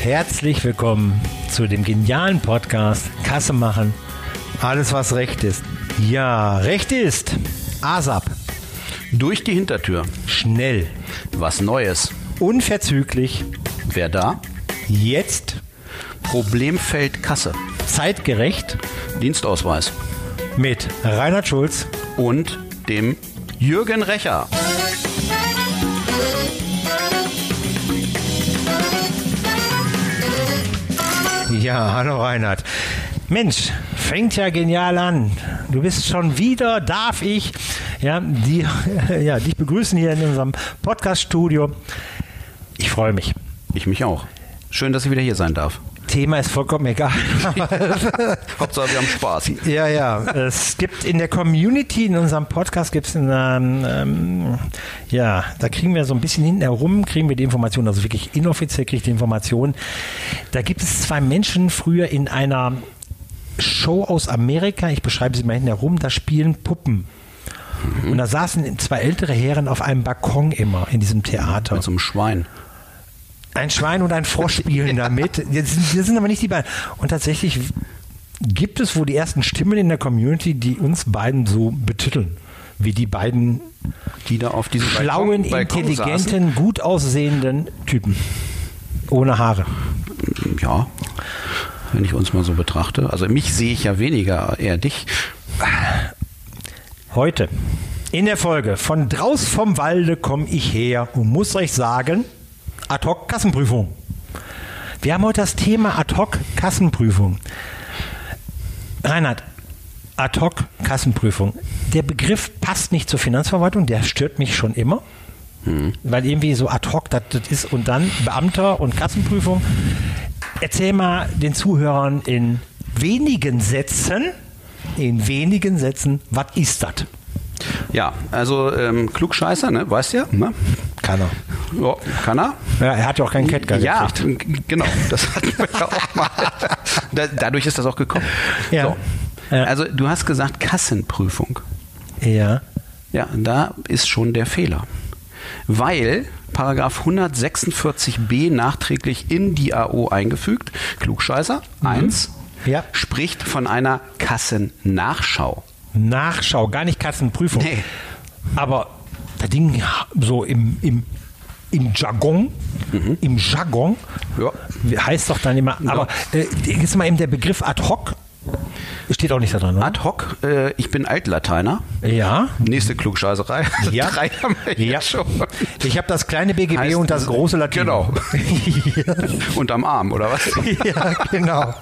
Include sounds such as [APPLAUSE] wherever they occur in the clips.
Herzlich willkommen zu dem genialen Podcast Kasse machen. Alles, was recht ist. Ja, recht ist. ASAP. Durch die Hintertür. Schnell. Was Neues. Unverzüglich. Wer da? Jetzt. Problemfeld Kasse. Zeitgerecht. Dienstausweis. Mit Reinhard Schulz. Und dem Jürgen Recher. Ja, hallo Reinhard. Mensch, fängt ja genial an. Du bist schon wieder, darf ich, ja, die, [LAUGHS] ja, dich begrüßen hier in unserem Podcast-Studio. Ich freue mich. Ich mich auch. Schön, dass ich wieder hier sein darf. Thema ist vollkommen egal. [LAUGHS] Hauptsache, wir haben Spaß. Ja, ja. Es gibt in der Community, in unserem Podcast gibt es ähm, ja, da kriegen wir so ein bisschen hinten herum, kriegen wir die Informationen, also wirklich inoffiziell kriege ich die Informationen. Da gibt es zwei Menschen früher in einer Show aus Amerika, ich beschreibe sie mal hinten herum, da spielen Puppen. Und da saßen zwei ältere Herren auf einem Balkon immer in diesem Theater. Mit so einem Schwein. Ein Schwein und ein Frosch spielen damit. [LAUGHS] Das sind, das sind aber nicht die beiden. Und tatsächlich gibt es wohl die ersten Stimmen in der Community, die uns beiden so betiteln. Wie die beiden Die da auf diesem schlauen, Balkon- Balkon intelligenten, gut aussehenden Typen. Ohne Haare. Ja. Wenn ich uns mal so betrachte. Also mich sehe ich ja weniger, eher dich. Heute in der Folge von Draus vom Walde komme ich her und muss euch sagen, Ad-Hoc-Kassenprüfung. Wir haben heute das Thema Ad-Hoc-Kassenprüfung. Reinhard, Ad-Hoc-Kassenprüfung. Der Begriff passt nicht zur Finanzverwaltung, der stört mich schon immer. Weil irgendwie so ad hoc das, das ist und dann Beamter und Kassenprüfung. Erzähl mal den Zuhörern in wenigen Sätzen, in wenigen Sätzen, was ist das? Ja, also ähm, Klugscheißer, ne? Weißt du ja? Ne? Kann er. Ja, kann er. Ja, er hat ja auch keinen Catguy Ja, gekriegt. g- genau. Das hatten wir ja auch mal. [LAUGHS] Da, dadurch ist das auch gekommen. Ja. So. Ja. Also du hast gesagt Kassenprüfung. Ja. Ja, da ist schon der Fehler. Weil Paragraph 146b nachträglich in die AO eingefügt, Klugscheißer 1, Mhm. Ja. spricht von einer Kassennachschau. Nachschau, gar nicht Kassenprüfung. Nee. Aber das Ding so im, im, im Jargon, im Jargon, Ja. heißt doch dann immer, aber äh, jetzt mal eben der Begriff ad hoc, steht auch nicht da drin, oder? Ad hoc, äh, ich bin Altlateiner. Ja. Nächste Klugscheißerei. Ja. [LAUGHS] Drei haben wir Ja. schon. Ich habe das kleine BGB Heißt- und das große Latin. Genau. [LAUGHS] Unterm Arm, oder was? ja, genau.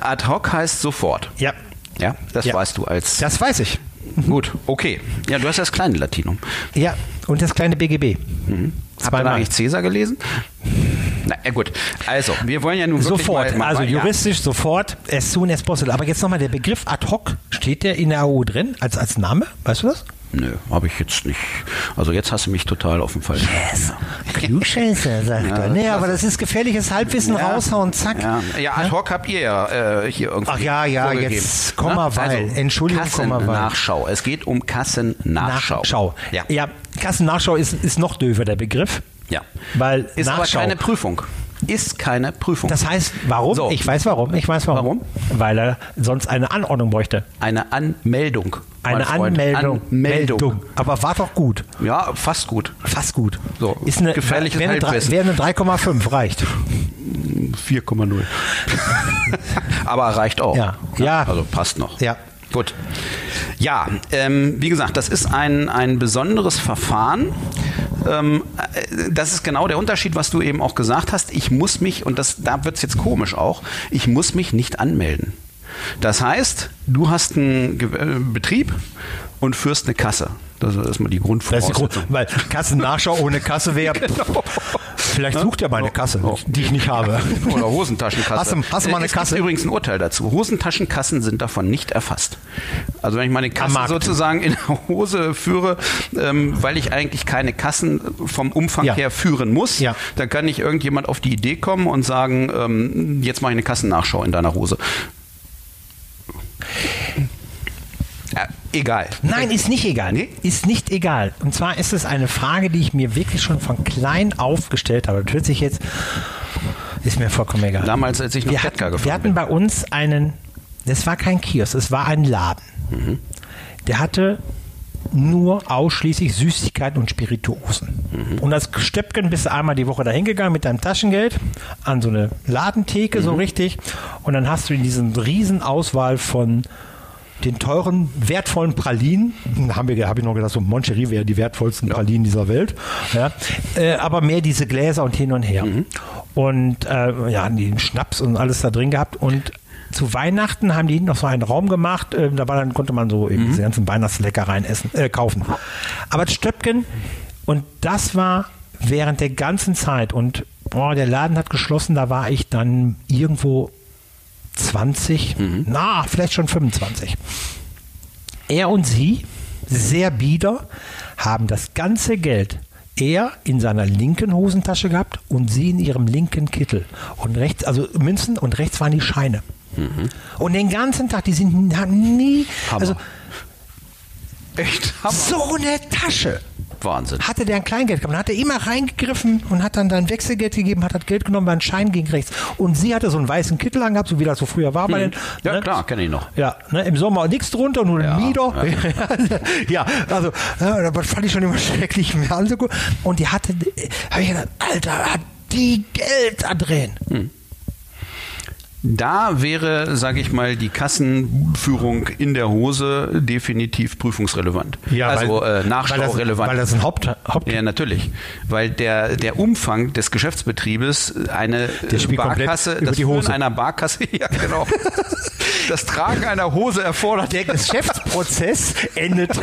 Ad hoc heißt sofort. Ja, Ja, das Ja. weißt du als. das weiß ich. Gut, okay. Ja, du hast das kleine Latinum. Ja, und das kleine BGB. Habt ihr da eigentlich Cäsar gelesen? Na ja, gut. Also, wir wollen ja nun Sofort, mal, mal also ja. juristisch sofort, as soon as possible. Aber jetzt nochmal der Begriff ad hoc, steht der in der AO drin als, als Name? Weißt du das? Nö, habe ich jetzt nicht. Also jetzt hast du mich total auf dem falschen. Yes. Klugscheißer, sagt er. Nee, aber das ist gefährliches Halbwissen raushauen, zack. Ja, ja ad hoc habt ihr ja äh, hier irgendwie. Ach ja, ja, vorgegeben. jetzt Komma, weil. Entschuldigung, Komma, weil. Kassennachschau. Es geht um Kassennachschau. Nachschau. Ja. ja, Kassennachschau ist, ist noch döver, der Begriff. ja. Weil Ist aber Nachschau. keine Prüfung. Ist keine Prüfung. Das heißt, warum? So. Ich weiß warum. Ich weiß warum. Warum? Weil er sonst eine Anordnung bräuchte. eine Anmeldung. Eine. Anmeldung. Anmeldung. Meldung. Aber war doch gut. Ja, fast gut. Fast gut. So, ist eine, gefährliches wäre eine, wäre eine 3,5 reicht. 4,0. [LAUGHS] Aber reicht auch. Ja. Ja. Also passt noch. Ja. Gut. Ja, ähm, wie gesagt, das ist ein, ein besonderes Verfahren. Ähm, äh, das ist genau der Unterschied, was du eben auch gesagt hast. Ich muss mich, und das, da wird es jetzt komisch auch, ich muss mich nicht anmelden. Das heißt, du hast einen äh, Betrieb und führst eine Kasse. Das ist erstmal die Das ist die Grundvoraussetzung. Grund, weil Kassennachschau ohne Kasse wäre. [LAUGHS] Genau. Vielleicht sucht er mal eine Kasse, Oh. die ich nicht habe. Oder Hosentaschenkasse. Hast du- hast du mal eine es Kasse? Gibt übrigens ein Urteil dazu. Hosentaschenkassen sind davon nicht erfasst. Also wenn ich meine Kasse sozusagen in der Hose führe, ähm, weil ich eigentlich keine Kassen vom Umfang Ja. her führen muss, Ja. dann kann nicht irgendjemand auf die Idee kommen und sagen, ähm, jetzt mache ich eine Kassennachschau in deiner Hose. Egal. Nein, ist nicht egal. Nee? Ist nicht egal. Und zwar ist es eine Frage, die ich mir wirklich schon von klein auf gestellt habe. Das hört sich jetzt Ist mir vollkommen egal. Damals, als ich noch wir Ketka gefahren wir hatten bei uns einen, das war kein Kiosk, es war ein Laden. Mhm. Der hatte nur ausschließlich Süßigkeiten und Spirituosen. Mhm. Und als Stöpken bist du einmal die Woche dahin gegangen mit deinem Taschengeld an so eine Ladentheke, Mhm. so richtig. Und dann hast du in diesen riesen Auswahl von den teuren, wertvollen Pralinen, haben wir, habe ich noch gedacht, so Moncherie wäre die wertvollsten Pralinen dieser Welt, ja, äh, aber mehr diese Gläser und hin und her. Mhm. Und äh, ja, den Schnaps und alles da drin gehabt und zu Weihnachten haben die noch so einen Raum gemacht, äh, da war dann konnte man so Mhm. eben diese ganzen Weihnachtsleckereien essen, äh, kaufen. Aber das Stöpken und das war während der ganzen Zeit und boah, der Laden hat geschlossen, da war ich dann irgendwo 20, na, vielleicht schon 25. Er und sie, sehr bieder, haben das ganze Geld er in seiner linken Hosentasche gehabt und sie in ihrem linken Kittel. Und rechts, also Münzen und rechts waren die Scheine. Und den ganzen Tag, die sind haben nie, Hammer. also Echt? Hammer. so eine Tasche. Wahnsinn. Hatte der ein Kleingeld gehabt, dann hat er immer reingegriffen und hat dann dann Wechselgeld gegeben, hat das Geld genommen, war ein Schein gegen rechts. Und sie hatte so einen weißen Kittel angehabt, so wie das so früher war bei den. Hm. Ja, ne? klar, kenne ich noch. Ja, ne, im Sommer nichts drunter, nur Ja, ein Mieder. [LAUGHS] Ja. also, ja, das fand ich schon immer [LAUGHS] schrecklich mir anzugucken. Und die hatte, habe ich gedacht, Alter, hat die Geld da drin. Da wäre, sage ich mal, die Kassenführung in der Hose definitiv prüfungsrelevant. also äh, nachschlaurelevant. Weil das ein Haupt, Haupt ja, natürlich. Weil der, der Umfang des Geschäftsbetriebes eine Barkasse, das Führen einer Barkasse, [LAUGHS] ja genau. [LAUGHS] das Tragen einer Hose erfordert. der Geschäftsprozess endet.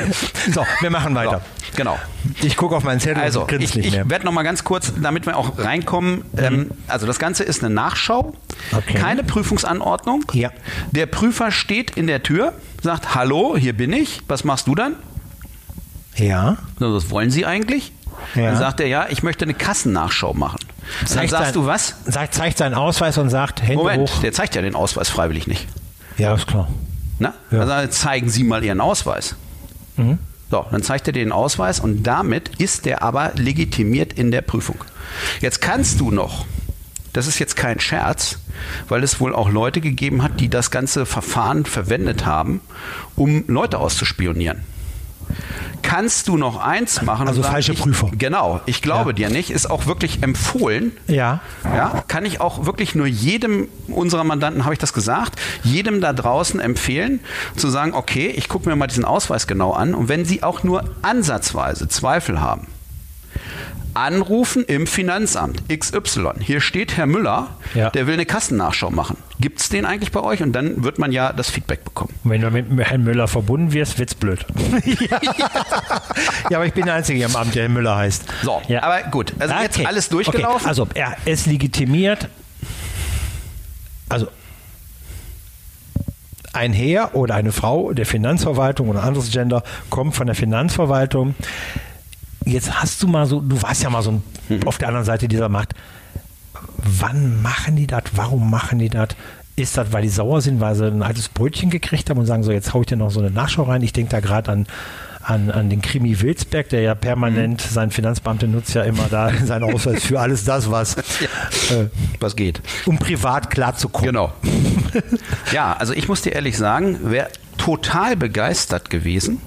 So, wir machen weiter. So, genau. Ich gucke auf meinen Zettel Also, und grinse ich, nicht ich mehr. werde noch mal ganz kurz, damit wir auch reinkommen. Ähm, also das Ganze ist eine Nachschau, Okay. keine Prüfungsanordnung. Ja. Der Prüfer steht in der Tür, sagt, hallo, hier bin ich, was machst du dann? Ja. So, was wollen Sie eigentlich? Ja. Dann sagt er, ja, ich möchte eine Kassennachschau machen. Dann Zeigt sagst sein- du was? Sagt, zeigt seinen Ausweis und sagt, Hände Moment, hoch. der zeigt ja den Ausweis freiwillig nicht. Ja, ist klar. Na? Ja. Also zeigen Sie mal Ihren Ausweis. Mhm. So, dann zeigt er den Ausweis und damit ist der aber legitimiert in der Prüfung. Jetzt kannst du noch, das ist jetzt kein Scherz, weil es wohl auch Leute gegeben hat, die das ganze Verfahren verwendet haben, um Leute auszuspionieren. Kannst du noch eins machen? Also falsche ich, Prüfer. Genau, ich glaube Ja. dir nicht, ist auch wirklich empfohlen. Ja. Ja, kann ich auch wirklich nur jedem unserer Mandanten, habe ich das gesagt, jedem da draußen empfehlen, zu sagen, okay, ich gucke mir mal diesen Ausweis genau an und wenn Sie auch nur ansatzweise Zweifel haben, anrufen im Finanzamt XY. Hier steht Herr Müller, Ja. der will eine Kassennachschau machen. Gibt es den eigentlich bei euch? Und dann wird man ja das Feedback bekommen. Und wenn du mit Herrn Müller verbunden wirst, wird's blöd. [LAUGHS] ja. ja, aber ich bin der Einzige hier im Amt, der Herr Müller heißt. So, ja. aber gut, also jetzt Okay. alles durchgelaufen. Okay. Also, er ist legitimiert. Also, ein Herr oder eine Frau der Finanzverwaltung oder anderes Gender kommt von der Finanzverwaltung. Jetzt hast du mal so, du warst ja mal so Mhm. auf der anderen Seite dieser Macht. Wann machen die das? Warum machen die das? Ist das, weil die sauer sind, weil sie ein altes Brötchen gekriegt haben und sagen so, jetzt hau ich dir noch so eine Nachschau rein. Ich denke da gerade an, an, an den Krimi Wilsberg, der ja permanent, Mhm. sein Finanzbeamter nutzt ja immer da seinen Ausweis für alles das, was, [LAUGHS] äh, Was geht? um privat klarzukommen. Genau. [LAUGHS] ja, also ich muss dir ehrlich sagen, wäre total begeistert gewesen,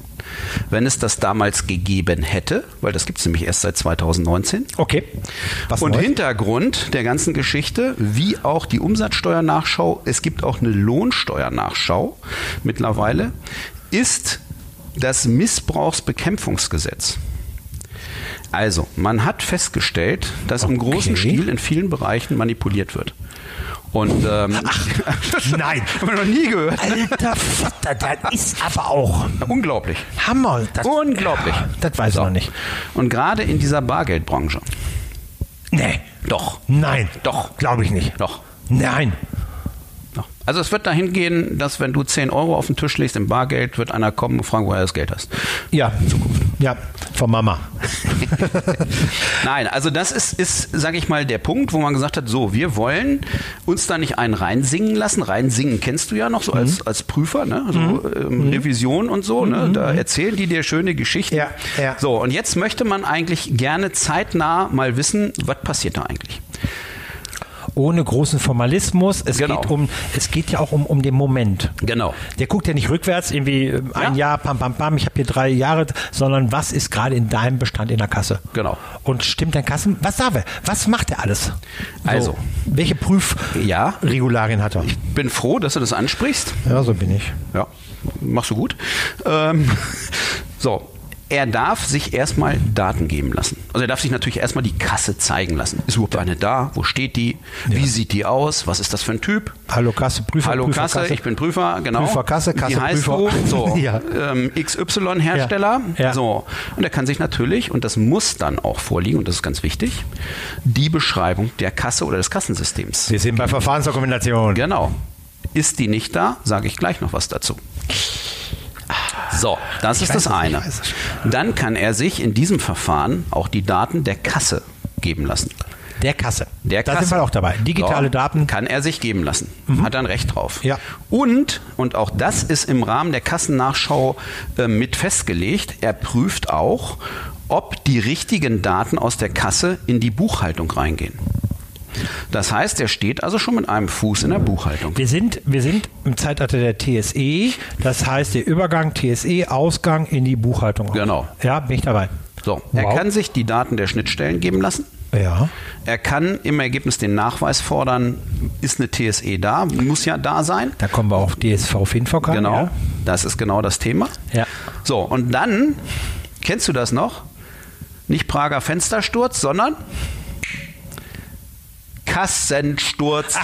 wenn es das damals gegeben hätte, weil das gibt es nämlich erst seit 2019. Okay. Was Und Neues? Hintergrund der ganzen Geschichte, wie auch die Umsatzsteuernachschau, es gibt auch eine Lohnsteuernachschau mittlerweile, ist das Missbrauchsbekämpfungsgesetz. Also, man hat festgestellt, dass im großen Okay. Stil in vielen Bereichen manipuliert wird. Und ähm, [LAUGHS] nein. haben wir noch nie gehört. Alter Vater, das ist aber auch Unglaublich. Hammer. Das, Unglaublich. Das weiß ich noch nicht. Und gerade in dieser Bargeldbranche. Nee. Doch. Nein. Doch. Glaube ich nicht. Doch. Nein. Also es wird dahin gehen, dass wenn du 10 Euro auf den Tisch legst im Bargeld, wird einer kommen und fragen, woher du das Geld hast. Ja. Zukunft. Ja, von Mama. [LAUGHS] Nein, also das ist, ist sage ich mal, der Punkt, wo man gesagt hat, so, wir wollen uns da nicht einen reinsingen lassen. Reinsingen kennst du ja noch so als, Mhm. als Prüfer, ne? so, ähm, Revision und so. Ne? Da erzählen die dir schöne Geschichten. Mhm. Ja, ja. So, und jetzt möchte man eigentlich gerne zeitnah mal wissen, was passiert da eigentlich. Ohne großen Formalismus. Es Genau. geht um, es geht ja auch um, um den Moment. Genau. Der guckt ja nicht rückwärts, irgendwie äh, ein Ja. Jahr, pam, pam, pam, ich habe hier drei Jahre, sondern was ist gerade in deinem Bestand in der Kasse? Genau. Und stimmt dein Kassen, was darf er? Was macht er alles? Also. welche Ja. Prüfregularien hat er? Bin froh, dass du das ansprichst. Ja, so bin ich. Ja, machst du gut. Ähm, [LAUGHS] so, er darf sich erstmal Daten geben lassen. Also er darf sich natürlich erstmal die Kasse zeigen lassen. Ist überhaupt eine da? Wo steht die? Wie sieht die aus? Was ist das für ein Typ? Hallo Kasse, Prüfer, Hallo Prüfer, Kasse, ich bin Prüfer, genau. Prüfer, Kasse, Kasse, Wie heißt Prüfer. du? So, [LAUGHS] Ja. ähm, XY-Hersteller. Ja. Ja. So. Und er kann sich natürlich, und das muss dann auch vorliegen, und das ist ganz wichtig, die Beschreibung der Kasse oder des Kassensystems. Wir sind bei Verfahrensdokumentation. Genau. Ist die nicht da, sage ich gleich noch was dazu. So, das ist weiß das ich eine. Dann kann er sich in diesem Verfahren auch die Daten der Kasse geben lassen. Der Kasse. Der da Kasse. sind wir auch dabei. Digitale So, Daten. Kann er sich geben lassen. Hat er ein Recht drauf. Ja. Und, und auch das ist im Rahmen der Kassennachschau äh, mit festgelegt, er prüft auch, ob die richtigen Daten aus der Kasse in die Buchhaltung reingehen. Das heißt, er steht also schon mit einem Fuß in der Buchhaltung. Wir sind, wir sind im Zeitalter der TSE, das heißt der Übergang TSE, Ausgang in die Buchhaltung. Genau. Ja, bin ich dabei. So, er Wow. kann sich die Daten der Schnittstellen geben lassen. Ja. Er kann im Ergebnis den Nachweis fordern, ist eine TSE da, muss ja da sein. Da kommen wir auf DSV FinVK. Genau, Ja. das ist genau das Thema. Ja. So, und dann, kennst du das noch? Nicht Prager Fenstersturz, sondern Kassensturz.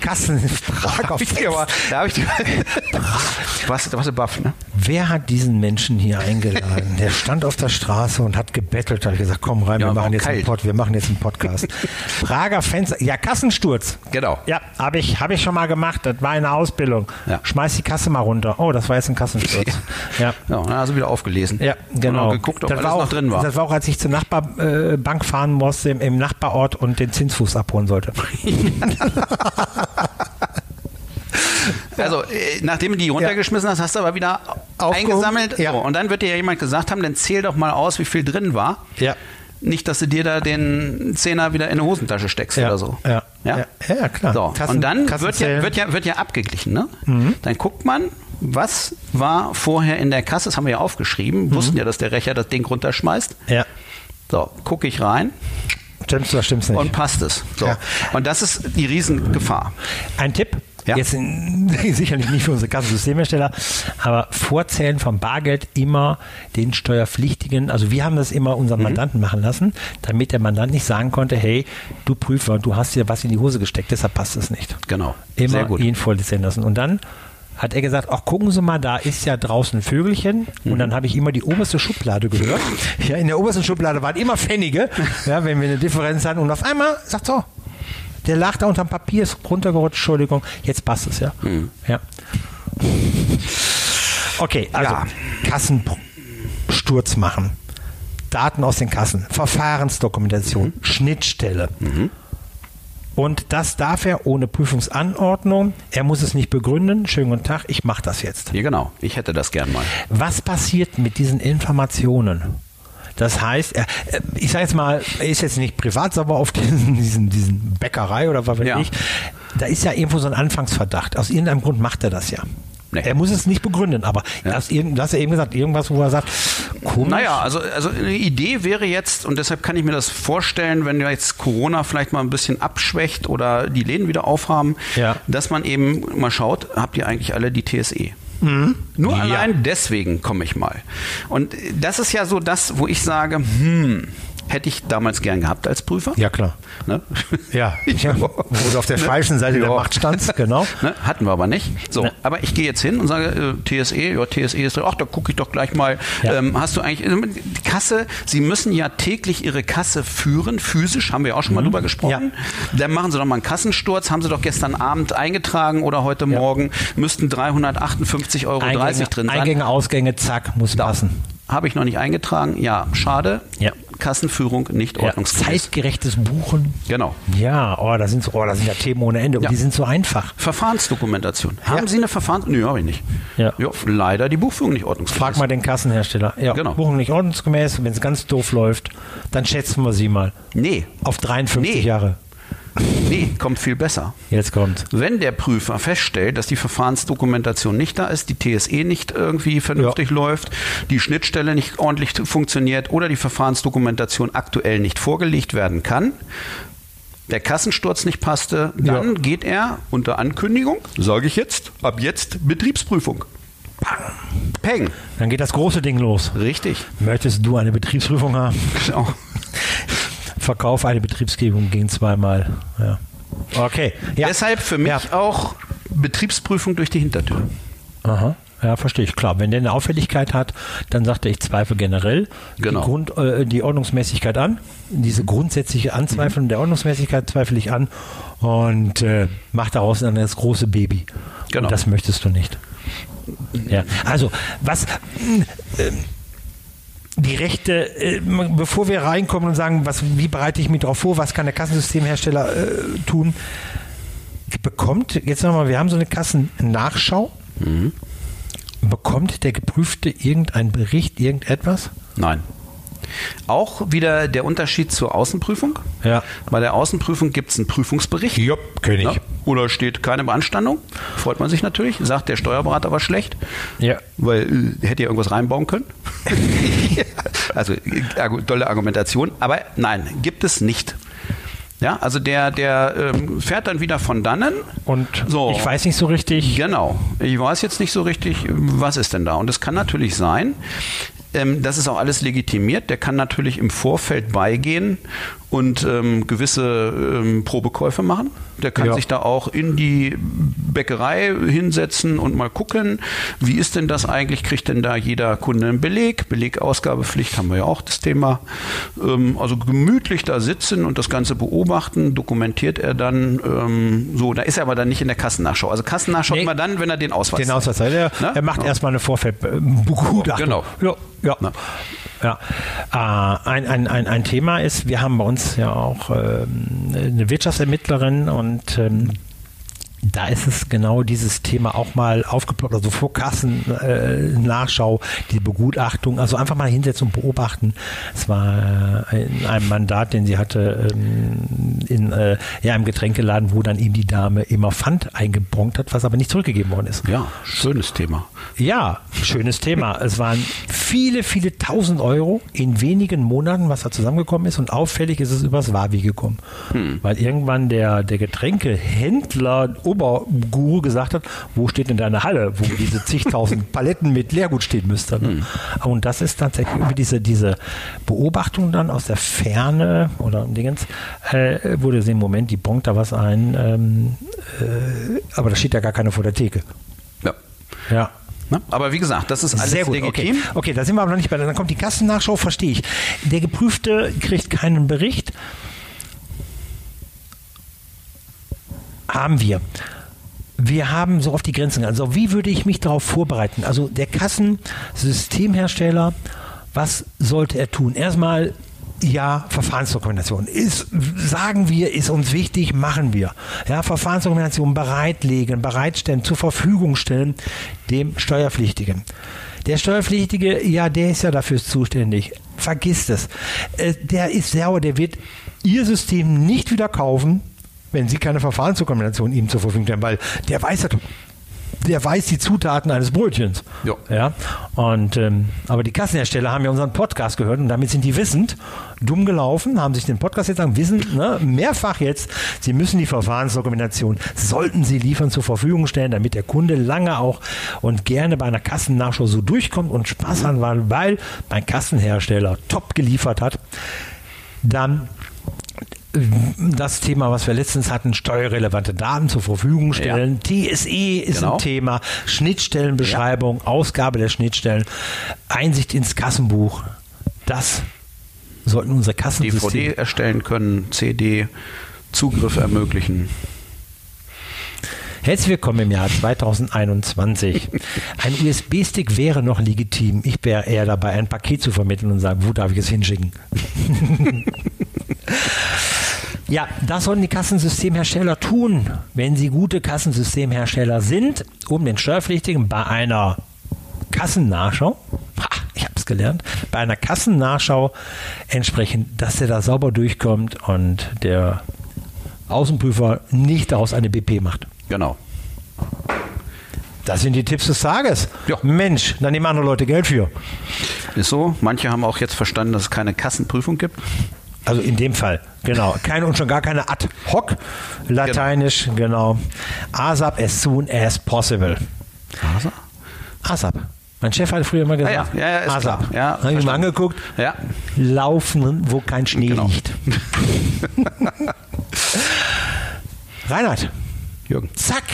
Kassenfrage auf [LAUGHS] Hab ich dir aber- da habe ich dir. [LAUGHS] [LAUGHS] was, was ein Buff, ne? Wer hat diesen Menschen hier eingeladen? Der stand auf der Straße und hat gebettelt, hat gesagt, komm rein, Ja, wir, machen jetzt einen. Pod, wir machen jetzt einen Podcast. [LAUGHS] Prager Fenster, ja, Kassensturz. Genau. Ja, habe ich, hab ich schon mal gemacht, das war eine Ausbildung. Ja. Schmeiß die Kasse mal runter. Oh, das war jetzt ein Kassensturz. [LAUGHS] ja. Ja, dann hast du wieder aufgelesen. Ja, genau. Und geguckt, ob das alles war auch, noch drin war. Das war auch, als ich zur Nachbarbank äh, fahren musste, im, im Nachbarort und den Zinsfuß abholen sollte. [LAUGHS] Also, äh, nachdem du die runtergeschmissen hast, hast du aber wieder. Eingesammelt. Ja. So, und dann wird dir ja jemand gesagt haben, dann zähl doch mal aus, wie viel drin war. Ja. Nicht, dass du dir da den Zehner wieder in eine Hosentasche steckst Ja. oder so. Ja. Ja, Ja, klar. So, Kassen- und dann wird ja, wird, ja, wird ja abgeglichen. Ne? Mhm. Dann guckt man, was war vorher in der Kasse, das haben wir ja aufgeschrieben, wussten ja, dass der Rechner das Ding runterschmeißt. Ja. So, gucke ich rein Stimmt's oder stimmt's nicht? und passt es. So. Ja. Und das ist die Riesengefahr. Ein Tipp, Ja. jetzt [LAUGHS] sicherlich nicht für unsere Kassensystemhersteller, aber Vorzählen vom Bargeld immer den Steuerpflichtigen, also wir haben das immer Mhm. unseren Mandanten machen lassen, damit der Mandant nicht sagen konnte, hey, du Prüfer, du hast dir was in die Hose gesteckt, deshalb passt es nicht. Genau. Immer Sehr gut. ihn vollzählen lassen. Und dann hat er gesagt, ach gucken Sie mal, da ist ja draußen ein Vögelchen. Und Mhm. dann habe ich immer die oberste Schublade gehört. [LAUGHS] Ja, in der obersten Schublade waren immer Pfennige, ja, wenn wir eine Differenz hatten. Und auf einmal sagt so, der lag da unterm Papier, ist runtergerutscht, Entschuldigung, jetzt passt es ja. Mhm. ja. Okay, also Ja. Kassensturz machen. Daten aus den Kassen, Verfahrensdokumentation, Mhm. Schnittstelle. Und das darf er ohne Prüfungsanordnung. Er muss es nicht begründen. Schönen guten Tag, ich mache das jetzt. Ja, genau. Ich hätte das gern mal. Was passiert mit diesen Informationen? Das heißt, er, äh, ich sage jetzt mal, er ist jetzt nicht privat sauber auf diesen, [LAUGHS] diesen, diesen Bäckerei oder was weiß Ja. ich. Da ist ja irgendwo so ein Anfangsverdacht. Aus irgendeinem Grund macht er das ja. Nee. Er muss es nicht begründen, aber Ja. das, hast ja eben gesagt, irgendwas, wo er sagt, komisch. Naja, also, also eine Idee wäre jetzt, und deshalb kann ich mir das vorstellen, wenn jetzt Corona vielleicht mal ein bisschen abschwächt oder die Läden wieder aufhaben, Ja. dass man eben mal schaut, habt ihr eigentlich alle die TSE? Nur Mhm. Ja. allein deswegen komme ich mal. Und das ist ja so das, wo ich sage, hm, hätte ich damals gern gehabt als Prüfer. Ja, klar. Ne? Ja, [LAUGHS] ja, wo du auf der falschen Seite der Ja. Macht standst, genau. [LAUGHS] Ne? Hatten wir aber nicht. So, Ne. aber ich gehe jetzt hin und sage, äh, TSE, ja, TSE ist, ach, da gucke ich doch gleich mal. Ja. Ähm, hast du eigentlich, ähm, die Kasse, Sie müssen ja täglich Ihre Kasse führen, physisch, haben wir auch schon mal drüber gesprochen. Dann machen Sie doch mal einen Kassensturz, haben Sie doch gestern Abend eingetragen oder heute Morgen, müssten 358,30 Euro Eingänge, drin sein. Eingänge, Ausgänge, zack, muss passen. Habe ich noch nicht eingetragen, ja, schade. Ja. Kassenführung nicht Ja, ordnungsgemäß. zeitgerechtes Buchen. Genau. Ja, oh, da sind, so- oh, da sind ja Themen ohne Ende und Ja. die sind so einfach. Verfahrensdokumentation. Haben Ja. Sie eine Verfahrens... Nö, habe ich nicht. Ja. leider die Buchführung nicht ordnungsgemäß. Frag mal den Kassenhersteller. Ja, Genau. Buchung nicht ordnungsgemäß, wenn es ganz doof läuft, dann schätzen wir sie mal Nee, auf 53 Nee. Jahre. Nee, kommt viel besser. Jetzt kommt. Wenn der Prüfer feststellt, dass die Verfahrensdokumentation nicht da ist, die TSE nicht irgendwie vernünftig ja. läuft, die Schnittstelle nicht ordentlich funktioniert oder die Verfahrensdokumentation aktuell nicht vorgelegt werden kann, der Kassensturz nicht passte, dann ja. geht er unter Ankündigung, sage ich jetzt, ab jetzt Betriebsprüfung. Peng. Dann geht das große Ding los. Richtig. Möchtest du eine Betriebsprüfung haben? Genau. Verkauf eine Betriebsgebung gegen zweimal. Ja. Okay. Ja. Deshalb für mich ja. auch Betriebsprüfung durch die Hintertür. Aha. Ja, verstehe ich. Klar, wenn der eine Auffälligkeit hat, dann sagt er, ich zweifle generell genau. die, Grund, äh, die Ordnungsmäßigkeit an. Diese grundsätzliche Anzweiflung mhm. der Ordnungsmäßigkeit zweifle ich an und äh, macht daraus dann das große Baby. Genau. Und das möchtest du nicht. Ja, also was äh, die Rechte, äh, bevor wir reinkommen und sagen, was, wie bereite ich mich darauf vor, was kann der Kassensystemhersteller äh, tun, bekommt, jetzt nochmal, wir haben so eine Kassennachschau. Mhm. Bekommt der Geprüfte irgendeinen Bericht, irgendetwas? Nein. Auch wieder der Unterschied zur Außenprüfung. Ja. Bei der Außenprüfung gibt es einen Prüfungsbericht. Ja, kenne ich. Ja. Oder steht keine Beanstandung. Freut man sich natürlich. Sagt der Steuerberater war schlecht. Ja. Weil äh, hätte ja irgendwas reinbauen können. [LAUGHS] also äh, tolle Argumentation. Aber nein, gibt es nicht. Ja, also der, der ähm, fährt dann wieder von dannen. Und so. ich weiß nicht so richtig. Genau. Ich weiß jetzt nicht so richtig, was ist denn da. Und es kann natürlich sein, ähm, das ist auch alles legitimiert. Der kann natürlich im Vorfeld beigehen und ähm, gewisse ähm, Probekäufe machen. Der kann ja. sich da auch in die Bäckerei hinsetzen und mal gucken, wie ist denn das eigentlich? Kriegt denn da jeder Kunde einen Beleg? Belegausgabepflicht haben wir ja auch das Thema. Ähm, also gemütlich da sitzen und das Ganze beobachten, dokumentiert er dann ähm, so. Da ist er aber dann nicht in der Kassennachschau. Also Kassennachschau nee. immer dann, wenn er den Ausweis Den Ausweis hat. Er, er macht ja. erstmal eine Vorfeldbegutachtung. Genau. Ja, ja. Ja, äh, ein, ein, ein, ein Thema ist, wir haben bei uns ja auch ähm, eine Wirtschaftsermittlerin und ähm, da ist es genau dieses Thema auch mal aufgeploppt, also Vorkassen, äh, Nachschau, die Begutachtung, also einfach mal hinsetzen und beobachten. Es war äh, in einem Mandat, den sie hatte, ähm, in äh, ja, einem Getränkeladen, wo dann eben die Dame immer Pfand eingebronkt hat, was aber nicht zurückgegeben worden ist. Ja, schönes Thema. Ja, schönes Thema. [LAUGHS] Es waren viele, viele tausend Euro in wenigen Monaten, was da zusammengekommen ist und auffällig ist es übers Wavi gekommen. Hm. Weil irgendwann der, der Getränkehändler Oberguru gesagt hat, wo steht denn deine Halle, wo diese zigtausend [LAUGHS] Paletten mit Leergut stehen müssten. Mhm. Und das ist tatsächlich über diese, diese Beobachtung dann aus der Ferne oder Dingens, äh, wurde sehen, Moment, die bonkt da was ein, ähm, äh, aber da steht ja gar keine vor der Theke. Ja. Ja. Na, aber wie gesagt, das ist alles Sehr gut. legitim. Okay. okay, da sind wir aber noch nicht bei. Dann kommt die Kassennachschau, verstehe ich. Der Geprüfte kriegt keinen Bericht. Haben wir. Wir haben so auf die Grenzen. Also wie würde ich mich darauf vorbereiten? Also der Kassensystemhersteller, was sollte er tun? Erstmal ja, Verfahrensdokumentation ist, sagen wir, ist uns wichtig, machen wir. Ja, Verfahrensdokumentation bereitlegen, bereitstellen, zur Verfügung stellen dem Steuerpflichtigen. Der Steuerpflichtige, ja, der ist ja dafür zuständig. Vergisst es. Äh, der ist sauer, der wird Ihr System nicht wieder kaufen, wenn Sie keine Verfahrensdokumentation ihm zur Verfügung stellen, weil der weiß der weiß die Zutaten eines Brötchens. Jo. Ja. Und ähm, aber die Kassenhersteller haben ja unseren Podcast gehört und damit sind die wissend dumm gelaufen, haben sich den Podcast jetzt sagen, wissen ne, mehrfach jetzt, sie müssen die Verfahrensdokumentation, sollten sie liefern, zur Verfügung stellen, damit der Kunde lange auch und gerne bei einer Kassennachschau so durchkommt und Spaß hat, weil mein Kassenhersteller top geliefert hat. Dann das Thema, was wir letztens hatten, steuerrelevante Daten zur Verfügung stellen. Ja. TSE ist genau. ein Thema, Schnittstellenbeschreibung, ja. Ausgabe der Schnittstellen, Einsicht ins Kassenbuch. Das sollten unsere Kassensysteme... DVD erstellen können, CD, Zugriff ermöglichen. Herzlich willkommen im Jahr 2021. [LAUGHS] Ein USB-Stick wäre noch legitim. Ich wäre eher dabei, ein Paket zu vermitteln und sagen, wo darf ich es hinschicken? [LAUGHS] [LAUGHS] Ja, das sollten die Kassensystemhersteller tun, wenn sie gute Kassensystemhersteller sind, um den Steuerpflichtigen bei einer Kassennachschau, ich habe es gelernt, bei einer Kassennachschau entsprechend, dass der da sauber durchkommt und der Außenprüfer nicht daraus eine BP macht. Genau. Das sind die Tipps des Tages. Ja. Mensch, da nehmen andere Leute Geld für. Ist so. Manche haben auch jetzt verstanden, dass es keine Kassenprüfung gibt. Also in dem Fall, genau. Keine und schon gar keine ad hoc. Lateinisch, genau. ASAP as soon as possible. Also? ASAP. Mein Chef hat früher immer gesagt, Ah ja, ja, ja, ASAP. Ja, Habe ich mal angeguckt, Ja. laufen, wo kein Schnee Genau. liegt. [LAUGHS] Reinhard, Jürgen. zack,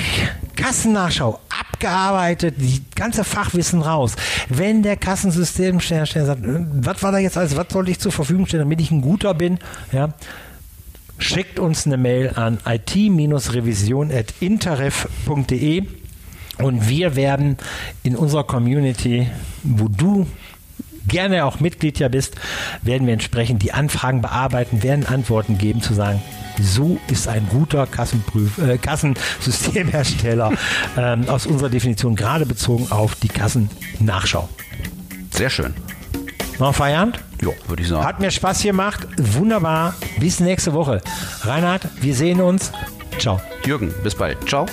Kassennachschau, abgearbeitet, die ganze Fachwissen raus. Wenn der Kassensystemhersteller sagt, äh, was war da jetzt alles, was soll ich zur Verfügung stellen, damit ich ein guter bin, ja, schickt uns eine Mail an it-revision.interref.de und wir werden in unserer Community, wo du gerne auch Mitglied ja bist, werden wir entsprechend die Anfragen bearbeiten, werden Antworten geben, zu sagen, so ist ein guter Kassenprüf äh, Kassensystemhersteller [LAUGHS] ähm, aus unserer Definition gerade bezogen auf die Kassennachschau. Sehr schön. Noch Feierabend? Ja, würde ich sagen. Hat mir Spaß gemacht. Wunderbar. Bis nächste Woche. Reinhard, wir sehen uns. Ciao. Jürgen, bis bald. Ciao.